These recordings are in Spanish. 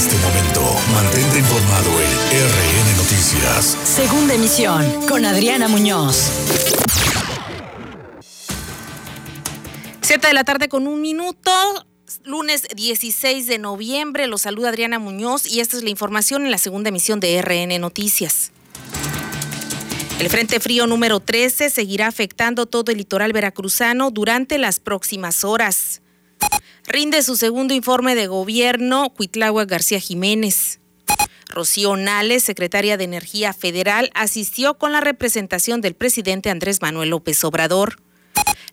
este momento. Mantente informado en RN Noticias. Segunda emisión con Adriana Muñoz. Siete de la tarde con un minuto lunes 16 de noviembre. Los saluda Adriana Muñoz y esta es la información en la segunda emisión de RN Noticias. El Frente Frío número 13 seguirá afectando todo el litoral veracruzano durante las próximas horas. Rinde su segundo informe de gobierno Cuitlagua García Jiménez. Rocío Nales, secretaria de Energía Federal, asistió con la representación del presidente Andrés Manuel López Obrador.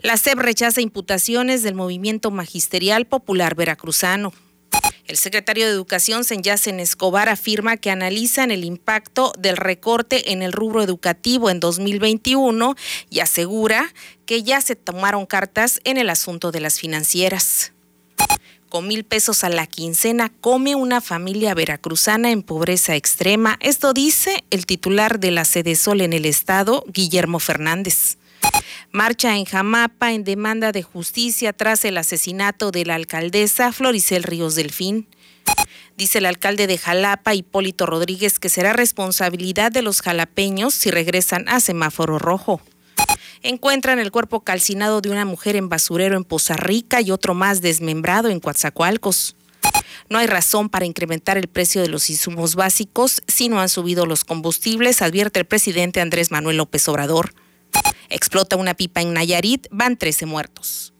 La SEP rechaza imputaciones del movimiento magisterial popular veracruzano. El secretario de Educación, Senyacen Escobar, afirma que analizan el impacto del recorte en el rubro educativo en 2021 y asegura que ya se tomaron cartas en el asunto de las financieras. Con mil pesos a la quincena come una familia veracruzana en pobreza extrema. Esto dice el titular de la Sede Sol en el estado, Guillermo Fernández. Marcha en Jamapa en demanda de justicia tras el asesinato de la alcaldesa Floricel Ríos Delfín. Dice el alcalde de Jalapa, Hipólito Rodríguez, que será responsabilidad de los jalapeños si regresan a semáforo rojo. Encuentran el cuerpo calcinado de una mujer en basurero en Poza Rica y otro más desmembrado en Coatzacoalcos. No hay razón para incrementar el precio de los insumos básicos si no han subido los combustibles, advierte el presidente Andrés Manuel López Obrador. Explota una pipa en Nayarit, van 13 muertos.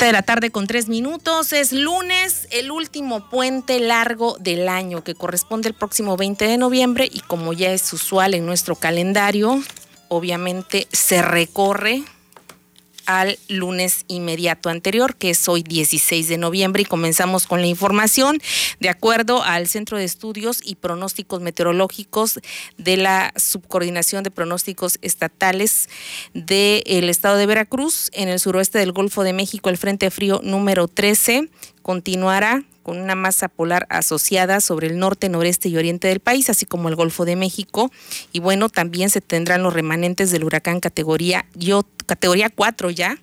De la tarde con tres minutos. Es lunes, el último puente largo del año que corresponde el próximo 20 de noviembre y como ya es usual en nuestro calendario, obviamente se recorre al lunes inmediato anterior, que es hoy 16 de noviembre, y comenzamos con la información. De acuerdo al Centro de Estudios y Pronósticos Meteorológicos de la Subcoordinación de Pronósticos Estatales del Estado de Veracruz, en el suroeste del Golfo de México, el Frente Frío número 13 continuará con una masa polar asociada sobre el norte, noreste y oriente del país, así como el Golfo de México. Y bueno, también se tendrán los remanentes del huracán categoría, categoría 4 ya,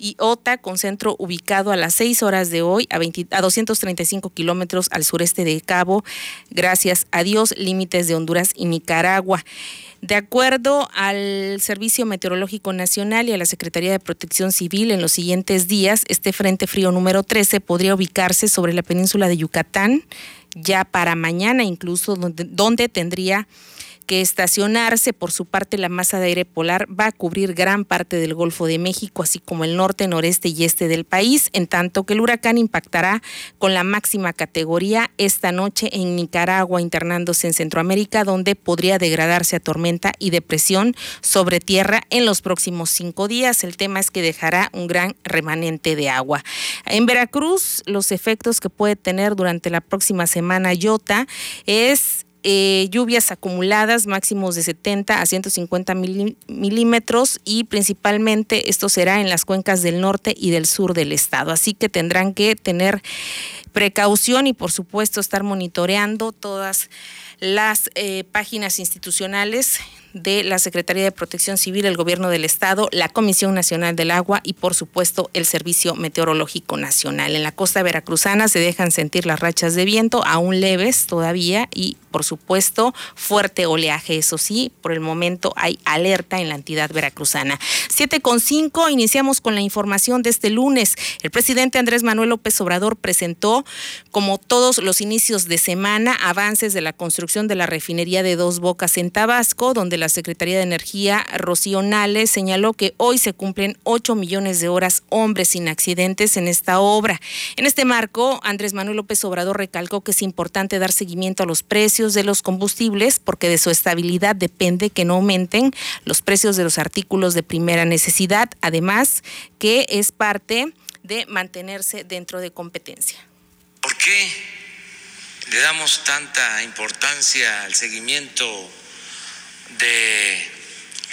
y OTA con centro ubicado a las 6 horas de hoy a, 20, a 235 kilómetros al sureste de Cabo, gracias a Dios, límites de Honduras y Nicaragua. De acuerdo al Servicio Meteorológico Nacional y a la Secretaría de Protección Civil, en los siguientes días, este Frente Frío número 13 podría ubicarse sobre la península de Yucatán, ya para mañana incluso, donde, donde tendría que estacionarse. Por su parte, la masa de aire polar va a cubrir gran parte del Golfo de México, así como el norte, noreste y este del país, en tanto que el huracán impactará con la máxima categoría esta noche en Nicaragua, internándose en Centroamérica, donde podría degradarse a tormenta y depresión sobre tierra en los próximos cinco días. El tema es que dejará un gran remanente de agua. En Veracruz, los efectos que puede tener durante la próxima semana Yota es eh, lluvias acumuladas máximos de 70 a 150 milímetros y principalmente esto será en las cuencas del norte y del sur del estado. Así que tendrán que tener precaución y por supuesto estar monitoreando todas las eh, páginas institucionales de la Secretaría de Protección Civil, el Gobierno del Estado, la Comisión Nacional del Agua y, por supuesto, el Servicio Meteorológico Nacional. En la costa veracruzana se dejan sentir las rachas de viento, aún leves todavía, y, por supuesto, fuerte oleaje. Eso sí, por el momento hay alerta en la entidad veracruzana. Siete con cinco, iniciamos con la información de este lunes. El presidente Andrés Manuel López Obrador presentó, como todos los inicios de semana, avances de la construcción de la refinería de Dos Bocas en Tabasco, donde la Secretaría de Energía, Rocío Nales, señaló que hoy se cumplen 8 millones de horas hombres sin accidentes en esta obra. En este marco, Andrés Manuel López Obrador recalcó que es importante dar seguimiento a los precios de los combustibles porque de su estabilidad depende que no aumenten los precios de los artículos de primera necesidad, además que es parte de mantenerse dentro de competencia. ¿Por qué le damos tanta importancia al seguimiento de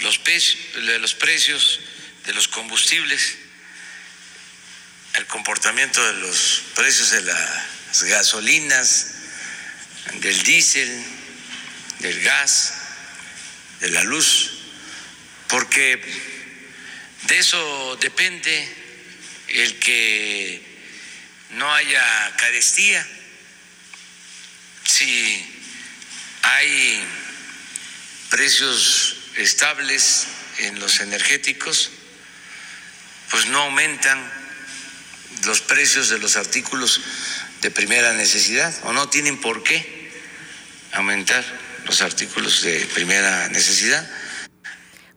los, de los precios de los combustibles. el comportamiento de los precios de las gasolinas, del diésel, del gas, de la luz, porque de eso depende el que no haya carestía, si hay precios estables en los energéticos, pues no aumentan los precios de los artículos de primera necesidad o no tienen por qué aumentar los artículos de primera necesidad.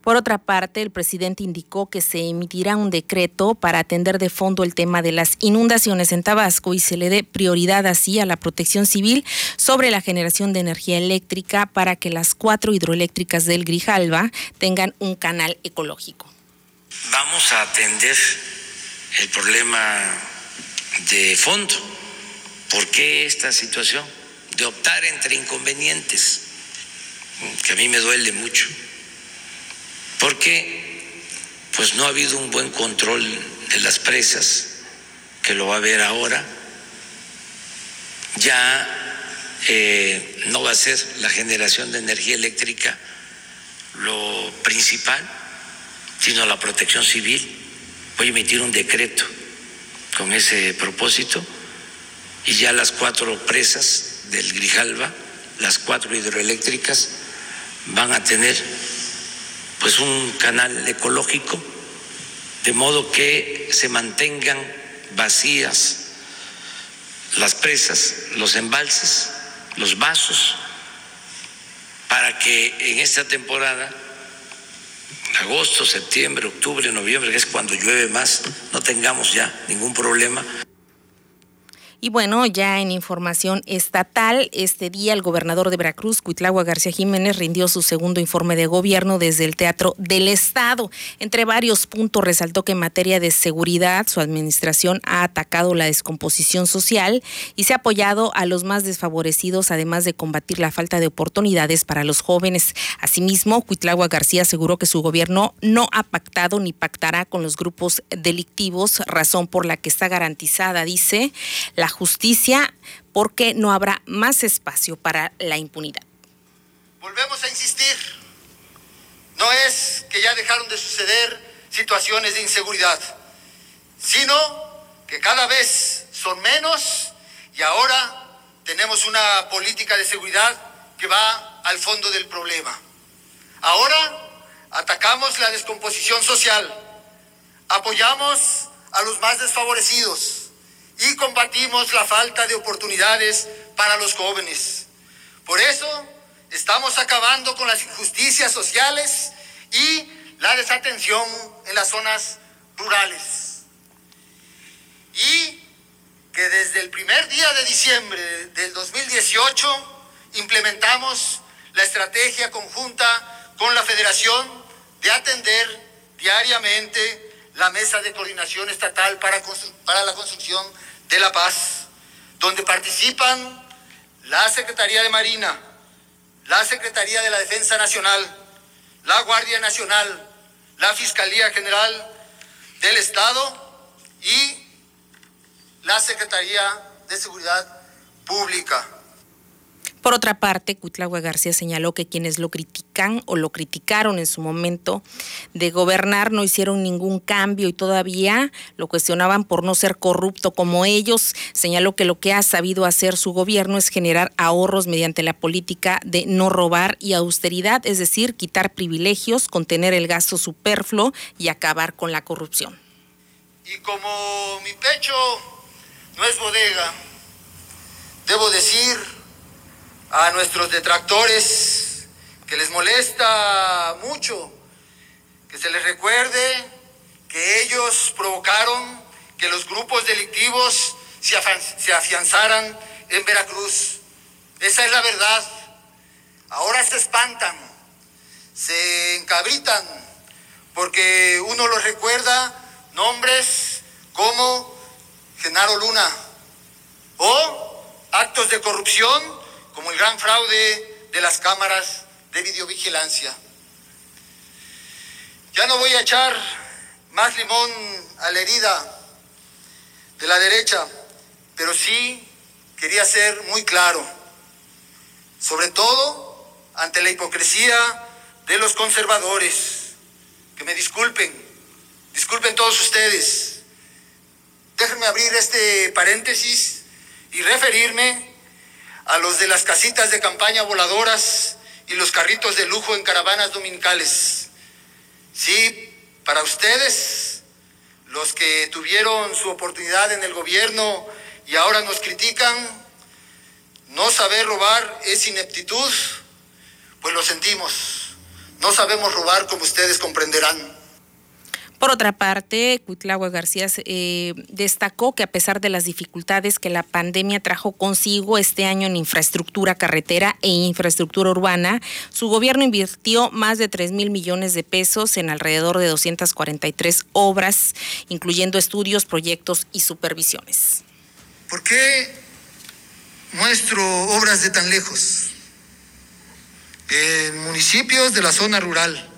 Por otra parte, el presidente indicó que se emitirá un decreto para atender de fondo el tema de las inundaciones en Tabasco y se le dé prioridad así a la protección civil sobre la generación de energía eléctrica para que las cuatro hidroeléctricas del Grijalva tengan un canal ecológico. Vamos a atender el problema de fondo. ¿Por qué esta situación de optar entre inconvenientes? Que a mí me duele mucho porque pues no ha habido un buen control de las presas, que lo va a haber ahora. Ya eh, no va a ser la generación de energía eléctrica lo principal, sino la protección civil. Voy a emitir un decreto con ese propósito y ya las cuatro presas del Grijalva, las cuatro hidroeléctricas, van a tener pues un canal ecológico, de modo que se mantengan vacías las presas, los embalses, los vasos, para que en esta temporada, agosto, septiembre, octubre, noviembre, que es cuando llueve más, no tengamos ya ningún problema. Y bueno, ya en información estatal, este día el gobernador de Veracruz, Cuitlagua García Jiménez, rindió su segundo informe de gobierno desde el Teatro del Estado. Entre varios puntos resaltó que en materia de seguridad su administración ha atacado la descomposición social y se ha apoyado a los más desfavorecidos, además de combatir la falta de oportunidades para los jóvenes. Asimismo, Cuitlagua García aseguró que su gobierno no ha pactado ni pactará con los grupos delictivos, razón por la que está garantizada, dice, la justicia porque no habrá más espacio para la impunidad. Volvemos a insistir, no es que ya dejaron de suceder situaciones de inseguridad, sino que cada vez son menos y ahora tenemos una política de seguridad que va al fondo del problema. Ahora atacamos la descomposición social, apoyamos a los más desfavorecidos, y combatimos la falta de oportunidades para los jóvenes. Por eso estamos acabando con las injusticias sociales y la desatención en las zonas rurales. Y que desde el primer día de diciembre del 2018 implementamos la estrategia conjunta con la Federación de atender diariamente la mesa de coordinación estatal para, para la construcción de la Paz, donde participan la Secretaría de Marina, la Secretaría de la Defensa Nacional, la Guardia Nacional, la Fiscalía General del Estado y la Secretaría de Seguridad Pública. Por otra parte, Cuitlagua García señaló que quienes lo critican o lo criticaron en su momento de gobernar no hicieron ningún cambio y todavía lo cuestionaban por no ser corrupto como ellos. Señaló que lo que ha sabido hacer su gobierno es generar ahorros mediante la política de no robar y austeridad, es decir, quitar privilegios, contener el gasto superfluo y acabar con la corrupción. Y como mi pecho no es bodega, debo decir a nuestros detractores que les molesta mucho que se les recuerde que ellos provocaron que los grupos delictivos se, afianzaran en Veracruz. Esa es la verdad. Ahora se espantan, se encabritan, porque uno los recuerda nombres como Genaro Luna o actos de corrupción como el gran fraude de las cámaras de videovigilancia. Ya no voy a echar más limón a la herida. de la derecha, pero sí quería ser muy claro, sobre todo ante la hipocresía de los conservadores. Que me disculpen, disculpen todos ustedes. Déjenme abrir este paréntesis y referirme a los de las casitas de campaña voladoras y los carritos de lujo en caravanas dominicales. Sí, para ustedes, los que tuvieron su oportunidad en el gobierno y ahora nos critican, no saber robar es ineptitud, pues lo sentimos. No sabemos robar como ustedes comprenderán. Por otra parte, Cuitlagua García eh, destacó que a pesar de las dificultades que la pandemia trajo consigo este año en infraestructura carretera e infraestructura urbana, su gobierno invirtió más de 3 mil millones de pesos en alrededor de 243 obras, incluyendo estudios, proyectos y supervisiones. ¿Por qué muestro obras de tan lejos? En municipios de la zona rural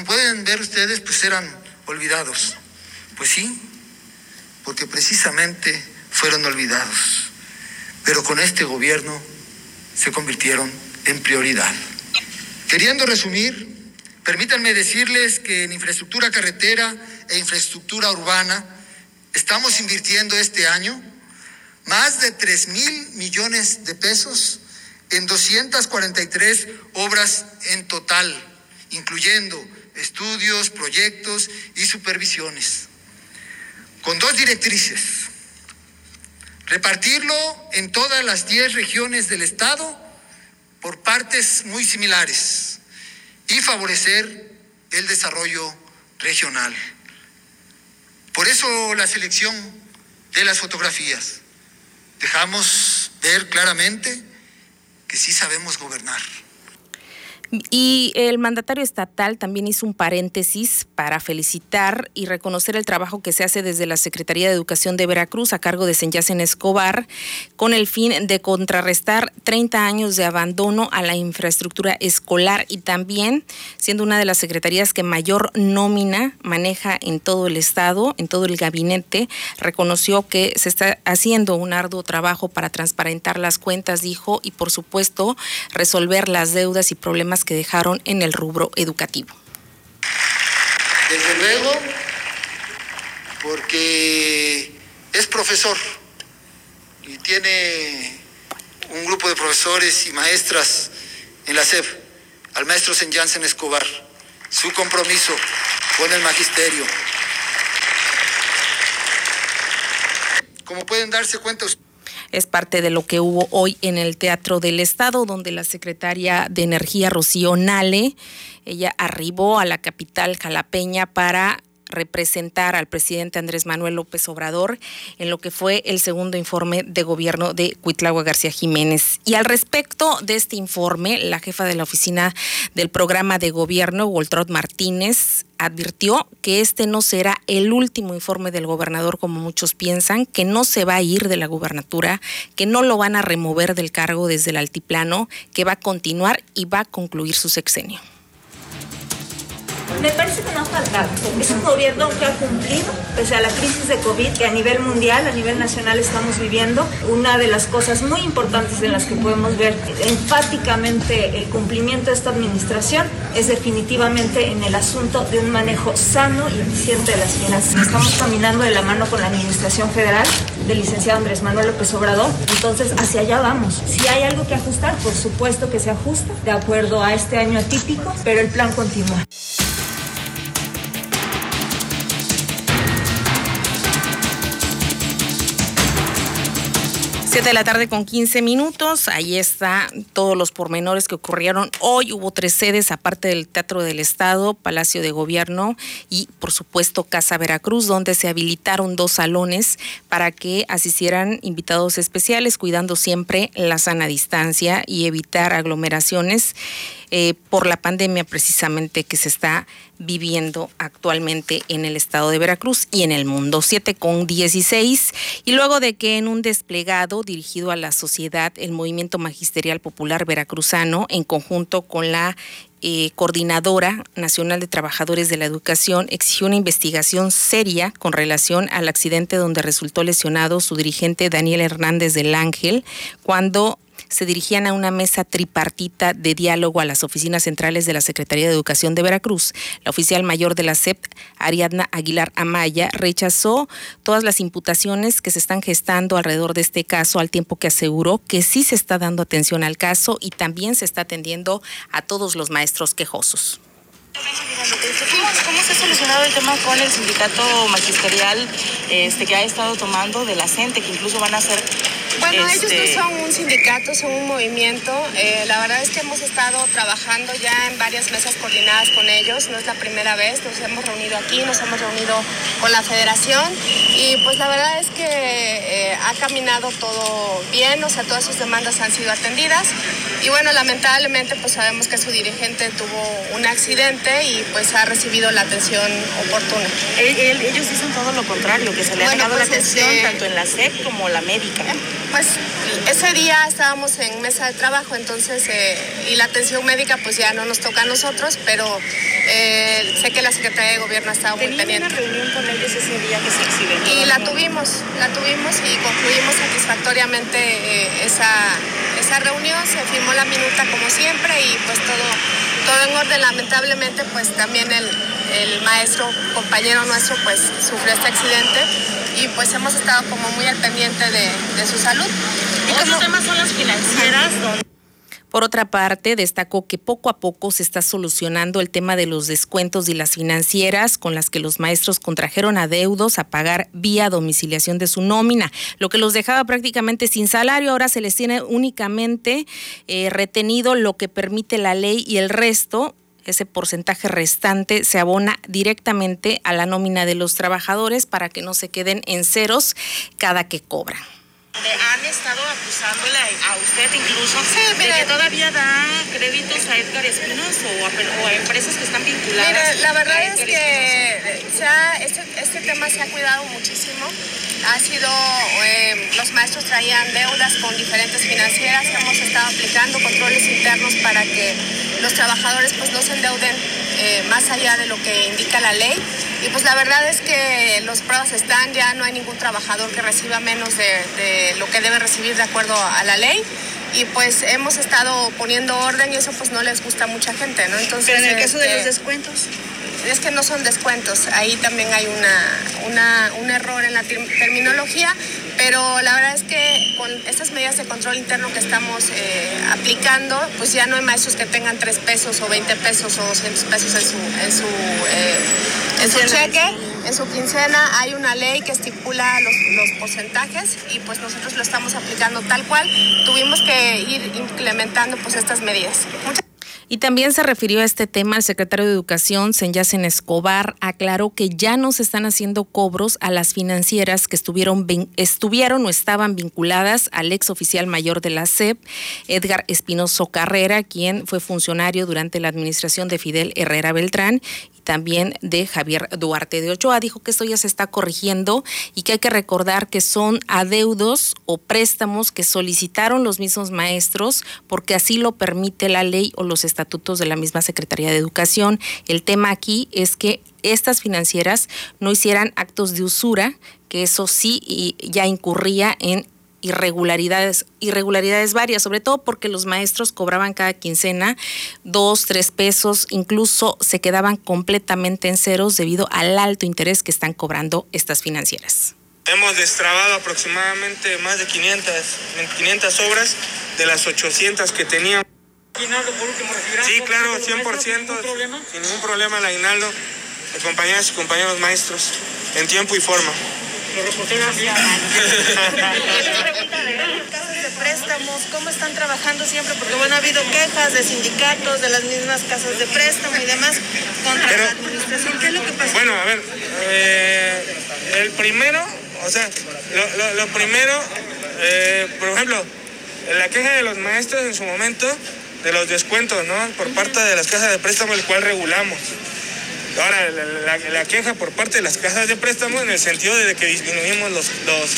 como pueden ver ustedes, pues eran olvidados. Pues sí, porque precisamente fueron olvidados. Pero con este gobierno se convirtieron en prioridad. Queriendo resumir, permítanme decirles que en infraestructura carretera e infraestructura urbana estamos invirtiendo este año más de 3 mil millones de pesos en 243 obras en total incluyendo estudios, proyectos y supervisiones, con dos directrices. Repartirlo en todas las 10 regiones del Estado por partes muy similares y favorecer el desarrollo regional. Por eso la selección de las fotografías. Dejamos ver claramente que sí sabemos gobernar. Y el mandatario estatal también hizo un paréntesis para felicitar y reconocer el trabajo que se hace desde la Secretaría de Educación de Veracruz a cargo de Senyacen Escobar con el fin de contrarrestar 30 años de abandono a la infraestructura escolar y también siendo una de las secretarías que mayor nómina maneja en todo el estado, en todo el gabinete, reconoció que se está haciendo un arduo trabajo para transparentar las cuentas, dijo, y por supuesto resolver las deudas y problemas que dejaron en el rubro educativo. Desde luego, porque es profesor y tiene un grupo de profesores y maestras en la SEP, al maestro Sen Jansen Escobar, su compromiso con el magisterio. Como pueden darse cuenta es parte de lo que hubo hoy en el Teatro del Estado, donde la secretaria de Energía, Rocío Nale, ella arribó a la capital jalapeña para representar al presidente Andrés Manuel López Obrador en lo que fue el segundo informe de gobierno de Cuitlagua García Jiménez. Y al respecto de este informe, la jefa de la oficina del programa de gobierno, Waltrot Martínez, advirtió que este no será el último informe del gobernador como muchos piensan, que no se va a ir de la gubernatura, que no lo van a remover del cargo desde el altiplano, que va a continuar y va a concluir su sexenio. Me parece que no ha faltado. Es un gobierno que ha cumplido, pese a la crisis de COVID que a nivel mundial, a nivel nacional estamos viviendo. Una de las cosas muy importantes en las que podemos ver enfáticamente el cumplimiento de esta administración es definitivamente en el asunto de un manejo sano y eficiente de las finanzas. Estamos caminando de la mano con la administración federal del licenciado Andrés Manuel López Obrador, entonces hacia allá vamos. Si hay algo que ajustar, por supuesto que se ajusta de acuerdo a este año atípico, pero el plan continúa. Siete de la tarde con 15 minutos. Ahí está todos los pormenores que ocurrieron hoy. Hubo tres sedes, aparte del Teatro del Estado, Palacio de Gobierno y, por supuesto, Casa Veracruz, donde se habilitaron dos salones para que asistieran invitados especiales, cuidando siempre la sana distancia y evitar aglomeraciones. Eh, por la pandemia precisamente que se está viviendo actualmente en el estado de Veracruz y en el mundo. 7 con 16. Y luego de que en un desplegado dirigido a la sociedad, el Movimiento Magisterial Popular Veracruzano, en conjunto con la eh, Coordinadora Nacional de Trabajadores de la Educación exigió una investigación seria con relación al accidente donde resultó lesionado su dirigente Daniel Hernández del Ángel cuando se dirigían a una mesa tripartita de diálogo a las oficinas centrales de la Secretaría de Educación de Veracruz. La oficial mayor de la SEP, Ariadna Aguilar Amaya, rechazó todas las imputaciones que se están gestando alrededor de este caso, al tiempo que aseguró que sí se está dando atención al caso y también se está atendiendo a todos los maestros quejosos. ¿Cómo, se ha solucionado el tema con el sindicato magisterial este, que ha estado tomando de la CENTE, que incluso van a ser bueno, ellos no este, son un sindicato, son un movimiento. Eh, la verdad es que hemos estado trabajando ya en varias mesas coordinadas con ellos. No es la primera vez, nos hemos reunido aquí, nos hemos reunido con la federación y pues la verdad es que eh, ha caminado todo bien, o sea, todas sus demandas han sido atendidas. Y bueno, lamentablemente pues sabemos que su dirigente tuvo un accidente y pues ha recibido la atención oportuna. ellos dicen todo lo contrario, que se le ha dado la pues, atención este, tanto en la SEP como la médica. Pues ese día estábamos en mesa de trabajo, entonces, eh, y la atención médica pues ya no nos toca a nosotros, pero eh, sé que la Secretaría de Gobierno ha estado muy pendiente. una reunión con ellos ese día que se exhiben? Y la tuvimos, la tuvimos y concluimos satisfactoriamente eh, esa, esa reunión, se firmó la minuta como siempre y pues todo, todo en orden. Lamentablemente pues también el, el maestro, compañero nuestro, pues sufrió este accidente y pues hemos estado como muy al pendiente de, su salud. ¿Y son las financieras? Por otra parte, destacó que poco a poco se está solucionando el tema de los descuentos y las financieras con las que los maestros contrajeron adeudos a pagar vía domiciliación de su nómina, lo que los dejaba prácticamente sin salario. Ahora se les tiene únicamente eh, retenido lo que permite la ley y el resto ese porcentaje restante se abona directamente a la nómina de los trabajadores para que no se queden en ceros cada que cobran. Han estado acusándole a usted incluso de que todavía da créditos a Edgar Espinos o a, empresas que están vinculadas. la verdad es que este, este, tema se ha cuidado muchísimo. Ha sido, eh, los maestros traían deudas con diferentes financieras, hemos estado aplicando controles internos para que los trabajadores pues no se endeuden eh, más allá de lo que indica la ley. Y pues la verdad es que los pruebas están, ya no hay ningún trabajador que reciba menos de, lo que debe recibir de acuerdo a la ley y pues hemos estado poniendo orden y eso pues no les gusta a mucha gente, ¿no? Entonces, Pero en el caso de los este, descuentos. Es que no son descuentos, ahí también hay una, un error en la terminología, pero la verdad es que con estas medidas de control interno que estamos eh, aplicando, pues ya no hay maestros que tengan 3 pesos o 20 pesos o 200 pesos en su, en su, eh, en su cheque, en su quincena. Hay una ley que estipula los, los porcentajes y pues nosotros lo estamos aplicando tal cual. Tuvimos que ir implementando pues estas medidas. Y también se refirió a este tema el secretario de Educación, Senyacen Escobar, aclaró que ya no se están haciendo cobros a las financieras que estuvieron, estuvieron o estaban vinculadas al ex oficial mayor de la SEP, Edgar Espinoso Carrera, quien fue funcionario durante la administración de Fidel Herrera Beltrán también de Javier Duarte de Ochoa. Dijo que esto ya se está corrigiendo y que hay que recordar que son adeudos o préstamos que solicitaron los mismos maestros porque así lo permite la ley o los estatutos de la misma Secretaría de Educación. El tema aquí es que estas financieras no hicieran actos de usura, que eso sí ya incurría en irregularidades, irregularidades varias, sobre todo porque los maestros cobraban cada quincena dos, tres pesos, incluso se quedaban completamente en ceros debido al alto interés que están cobrando estas financieras. Hemos destrabado aproximadamente más de 500, 500 obras de las 800 que teníamos. Sí, claro, 100%, sin ningún problema el aguinaldo de compañeras y compañeros maestros, en tiempo y forma de préstamos, ¿cómo están trabajando siempre? Porque bueno, ha habido quejas de sindicatos, de las mismas casas de préstamo y demás contra la administración. ¿Qué es lo que pasa? Bueno, a ver, eh, el primero, o sea, lo, primero, eh, por ejemplo, la queja de los maestros en su momento, de los descuentos, ¿no? Por parte de las casas de préstamo, el cual regulamos. Ahora, la, queja por parte de las casas de préstamo en el sentido de que disminuimos los, los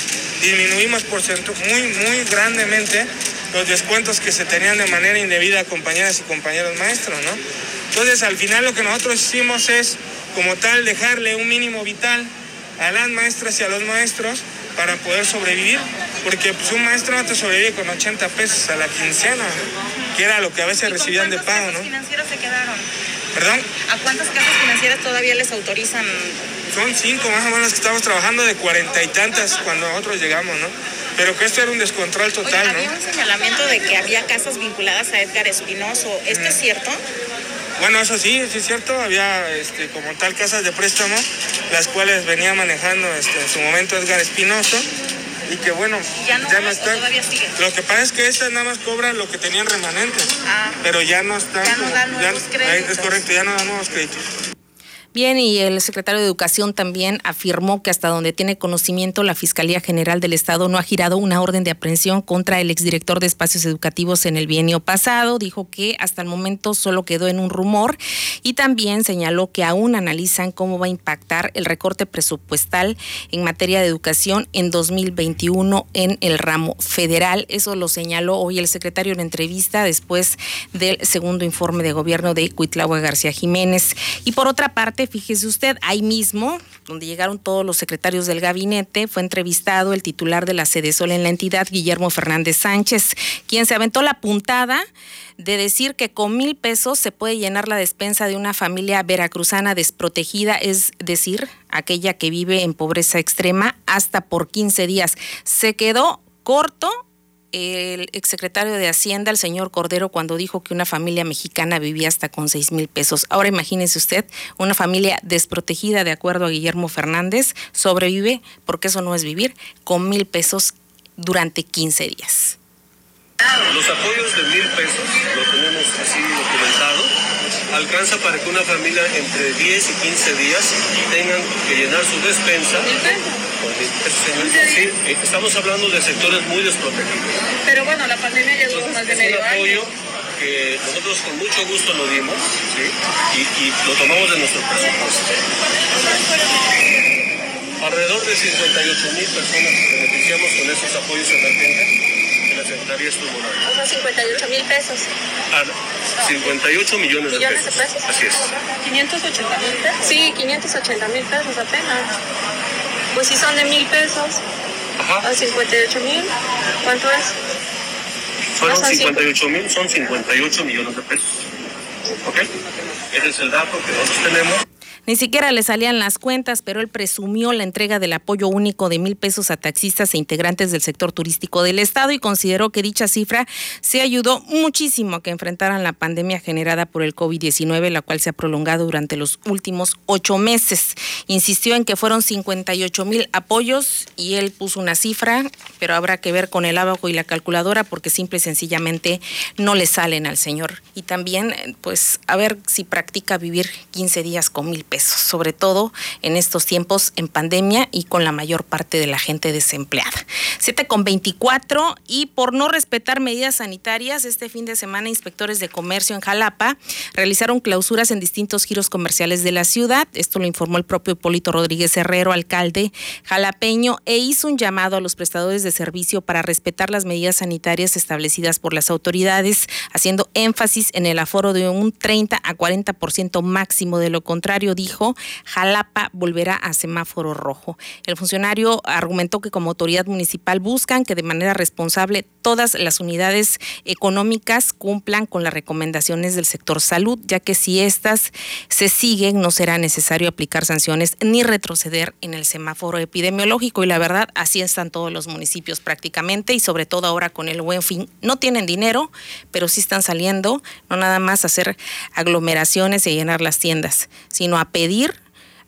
disminuimos por muy, muy grandemente los descuentos que se tenían de manera indebida a compañeras y compañeros maestros, ¿no? Entonces, al final lo que nosotros hicimos es, como tal, dejarle un mínimo vital a las maestras y a los maestros para poder sobrevivir, porque pues, un maestro no te sobrevive con 80 pesos a la quincena, que era lo que a veces recibían de pago, ¿no? financieros se quedaron? ¿Perdón? ¿A cuántas casas financieras todavía les autorizan? Son cinco más o menos que estamos trabajando de cuarenta y tantas cuando nosotros llegamos, ¿no? Pero que esto era un descontrol total, Oye, había ¿no? un señalamiento de que había casas vinculadas a Edgar Espinoso. ¿Esto es cierto? Bueno, eso sí, sí es cierto, había este, como tal casas de préstamo, las cuales venía manejando este, en su momento Edgar Espinoso, y que bueno, ¿Ya no hay o están. Lo que pasa es que estas nada más cobran lo que tenían remanentes, Ah. pero ya no están. Ya no dan nuevos créditos. Es correcto, ya no dan nuevos créditos. Bien, y el secretario de Educación también afirmó que hasta donde tiene conocimiento, la Fiscalía General del Estado no ha girado una orden de aprehensión contra el exdirector de espacios educativos en el bienio pasado. Dijo que hasta el momento solo quedó en un rumor y también señaló que aún analizan cómo va a impactar el recorte presupuestal en materia de educación en 2021 en el ramo federal. Eso lo señaló hoy el secretario en entrevista después del segundo informe de gobierno de Cuitlagua García Jiménez. Y por otra parte, fíjese usted, ahí mismo, donde llegaron todos los secretarios del gabinete, fue entrevistado el titular de la sede Sol en la entidad, Guillermo Fernández Sánchez, quien se aventó la puntada de decir que con mil pesos se puede llenar la despensa de una familia veracruzana desprotegida, es decir, aquella que vive en pobreza extrema, hasta por 15 días. Se quedó corto el exsecretario de Hacienda, el señor Cordero, cuando dijo que una familia mexicana vivía hasta con seis mil pesos. Ahora imagínese usted, una familia desprotegida, de acuerdo a Guillermo Fernández, sobrevive, porque eso no es vivir, con mil pesos durante 15 días. Los apoyos de mil pesos, lo tenemos así documentado, alcanza para que una familia entre 10 y 15 días tengan que llenar su despensa. Sí, eh, estamos hablando de sectores muy desprotegidos. Pero bueno, la pandemia ya duró más de Es medio un año. apoyo que nosotros con mucho gusto lo dimos ¿sí? y, y lo tomamos de nuestro presupuesto. Alrededor de 58 mil personas beneficiamos con esos apoyos emergentes que la Secretaría estuvo dando. O sea, 58 mil pesos. Ah, 58 millones de ¿Millones de pesos. pesos? Así es. 580 mil pesos. Sí, 580 mil pesos apenas. Pues si son de mil pesos Ajá. a 58 mil, ¿cuánto es? Fueron son 58 mil, son 58 millones de pesos. ¿Ok? Ese es el dato que nosotros tenemos. Ni siquiera le salían las cuentas, pero él presumió la entrega del apoyo único de mil pesos a taxistas e integrantes del sector turístico del Estado y consideró que dicha cifra se ayudó muchísimo a que enfrentaran la pandemia generada por el COVID-19, la cual se ha prolongado durante los últimos ocho meses. Insistió en que fueron 58 mil apoyos y él puso una cifra, pero habrá que ver con el abajo y la calculadora porque simple y sencillamente no le salen al señor. Y también, pues, a ver si practica vivir 15 días con mil pesos, sobre todo en estos tiempos en pandemia y con la mayor parte de la gente desempleada. 7 con 24 y por no respetar medidas sanitarias, este fin de semana inspectores de comercio en Jalapa realizaron clausuras en distintos giros comerciales de la ciudad. Esto lo informó el propio Hipólito Rodríguez Herrero, alcalde jalapeño, e hizo un llamado a los prestadores de servicio para respetar las medidas sanitarias establecidas por las autoridades, haciendo énfasis en el aforo de un 30 a 40% máximo. De lo contrario, dijo, Jalapa volverá a semáforo rojo. El funcionario argumentó que como autoridad municipal buscan que de manera responsable todas las unidades económicas cumplan con las recomendaciones del sector salud, ya que si estas se siguen no será necesario aplicar sanciones ni retroceder en el semáforo epidemiológico. Y la verdad, así están todos los municipios prácticamente y sobre todo ahora con el buen fin. No tienen dinero, pero sí están saliendo, no nada más hacer aglomeraciones y llenar las tiendas, sino a pedir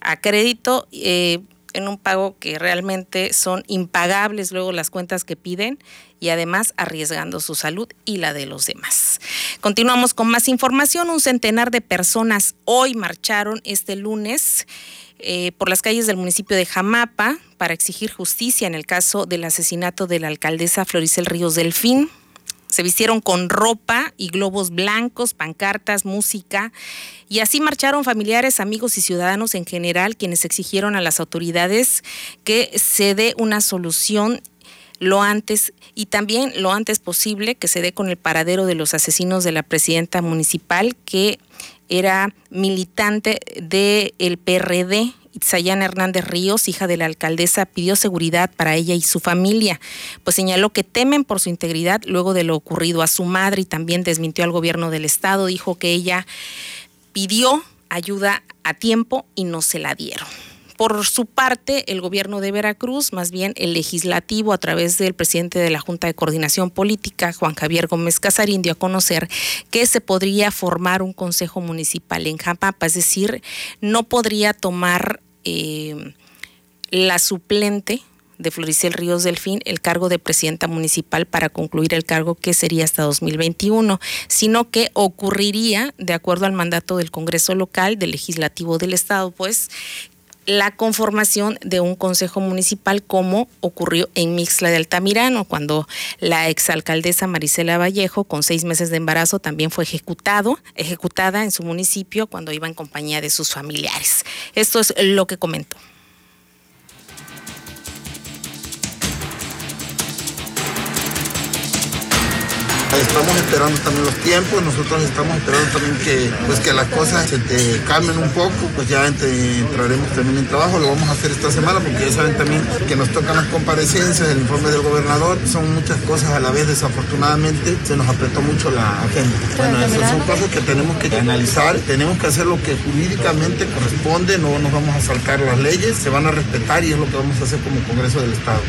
a crédito eh, en un pago que realmente son impagables luego las cuentas que piden y además arriesgando su salud y la de los demás. Continuamos con más información. Un centenar de personas hoy marcharon este lunes eh, por las calles del municipio de Jamapa para exigir justicia en el caso del asesinato de la alcaldesa Floricel Ríos Delfín. Se vistieron con ropa y globos blancos, pancartas, música, y así marcharon familiares, amigos y ciudadanos en general, quienes exigieron a las autoridades que se dé una solución lo antes y también lo antes posible que se dé con el paradero de los asesinos de la presidenta municipal que era militante del PRD Itzayana Hernández Ríos, hija de la alcaldesa, pidió seguridad para ella y su familia, pues señaló que temen por su integridad luego de lo ocurrido a su madre y también desmintió al gobierno del estado, dijo que ella pidió ayuda a tiempo y no se la dieron. Por su parte, el gobierno de Veracruz, más bien el legislativo, a través del presidente de la Junta de Coordinación Política, Juan Javier Gómez Casarín, dio a conocer que se podría formar un consejo municipal en Japapa, es decir, no podría tomar eh, la suplente de Floricel Ríos Delfín el cargo de presidenta municipal para concluir el cargo que sería hasta 2021, sino que ocurriría de acuerdo al mandato del Congreso local, del legislativo del Estado, pues la conformación de un consejo municipal como ocurrió en Mixla de Altamirano, cuando la exalcaldesa Marisela Vallejo, con seis meses de embarazo, también fue ejecutado, ejecutada en su municipio cuando iba en compañía de sus familiares. Esto es lo que comentó. Estamos esperando también los tiempos, nosotros estamos esperando también que, pues, que las cosas se te cambien un poco, pues ya entraremos también en trabajo, lo vamos a hacer esta semana porque ya saben también que nos tocan las comparecencias, el informe del gobernador, son muchas cosas a la vez, desafortunadamente se nos apretó mucho la agenda. Bueno, esas son cosas que tenemos que analizar, tenemos que hacer lo que jurídicamente corresponde, no nos vamos a saltar las leyes, se van a respetar y es lo que vamos a hacer como Congreso del Estado.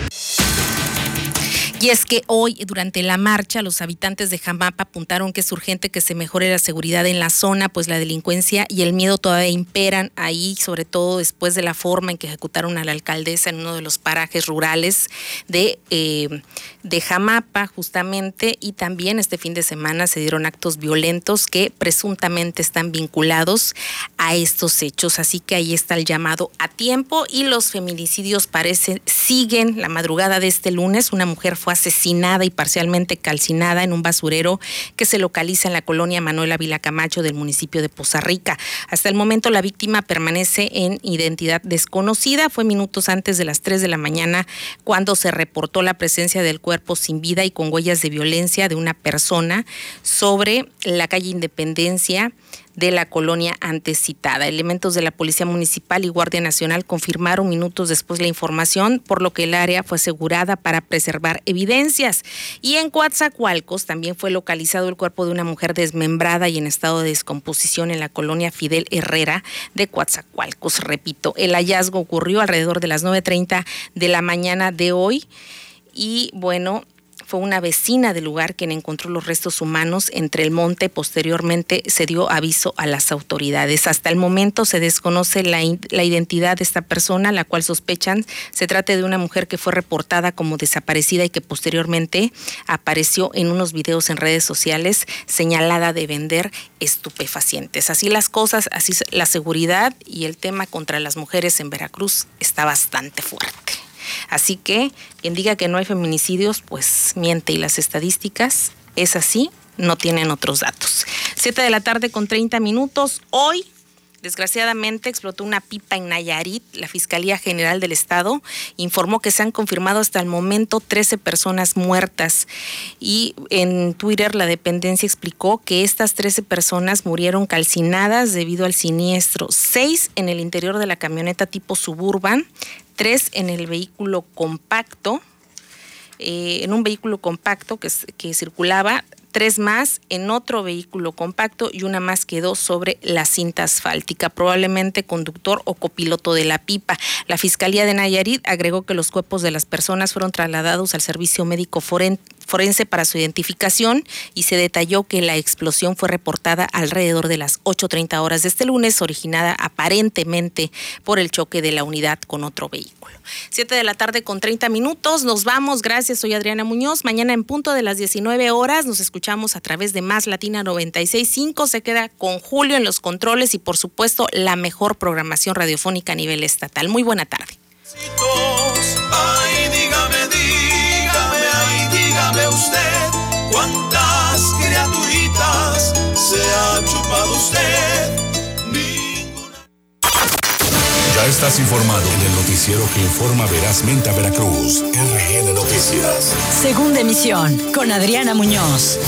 Y es que hoy, durante la marcha, los habitantes de Jamapa apuntaron que es urgente que se mejore la seguridad en la zona, pues la delincuencia y el miedo todavía imperan ahí, sobre todo después de la forma en que ejecutaron a la alcaldesa en uno de los parajes rurales de, eh, de Jamapa, justamente, y también este fin de semana se dieron actos violentos que presuntamente están vinculados a estos hechos. Así que ahí está el llamado a tiempo y los feminicidios parecen, siguen la madrugada de este lunes. Una mujer fue asesinada y parcialmente calcinada en un basurero que se localiza en la colonia Manuela Vilacamacho del municipio de Poza Rica. Hasta el momento la víctima permanece en identidad desconocida. Fue minutos antes de las 3 de la mañana cuando se reportó la presencia del cuerpo sin vida y con huellas de violencia de una persona sobre la calle Independencia de la colonia antecitada. Elementos de la Policía Municipal y Guardia Nacional confirmaron minutos después la información, por lo que el área fue asegurada para preservar evidencias. Y en Coatzacoalcos también fue localizado el cuerpo de una mujer desmembrada y en estado de descomposición en la colonia Fidel Herrera de Coatzacoalcos. Repito, el hallazgo ocurrió alrededor de las 9.30 de la mañana de hoy. Y bueno, fue una vecina del lugar quien encontró los restos humanos entre el monte. Posteriormente se dio aviso a las autoridades. Hasta el momento se desconoce la, la, identidad de esta persona, la cual sospechan se trata de una mujer que fue reportada como desaparecida y que posteriormente apareció en unos videos en redes sociales señalada de vender estupefacientes. Así las cosas, así la seguridad y el tema contra las mujeres en Veracruz está bastante fuerte. Así que quien diga que no hay feminicidios, pues miente y las estadísticas es así, no tienen otros datos. Siete de la tarde con 30 minutos. Hoy Desgraciadamente explotó una pipa en Nayarit. La Fiscalía General del Estado informó que se han confirmado hasta el momento 13 personas muertas. Y en Twitter la dependencia explicó que estas 13 personas murieron calcinadas debido al siniestro. Seis en el interior de la camioneta tipo suburban, tres en el vehículo compacto. Eh, en un vehículo compacto que, que circulaba tres más en otro vehículo compacto y una más quedó sobre la cinta asfáltica, probablemente conductor o copiloto de la pipa. La Fiscalía de Nayarit agregó que los cuerpos de las personas fueron trasladados al servicio médico forense para su identificación y se detalló que la explosión fue reportada alrededor de las 8.30 horas de este lunes, originada aparentemente por el choque de la unidad con otro vehículo. Siete de la tarde con 30 minutos, nos vamos, gracias, soy Adriana Muñoz, mañana en punto de las 19 horas nos escuchamos a través de Más Latina 96.5. Se queda con Julio en los controles y, por supuesto, la mejor programación radiofónica a nivel estatal. Muy buena tarde. ¿Cuántas criaturitas se ha chupado usted? Ya estás informado en el noticiero que informa verazmente a Veracruz. RN Noticias. Segunda emisión con Adriana Muñoz.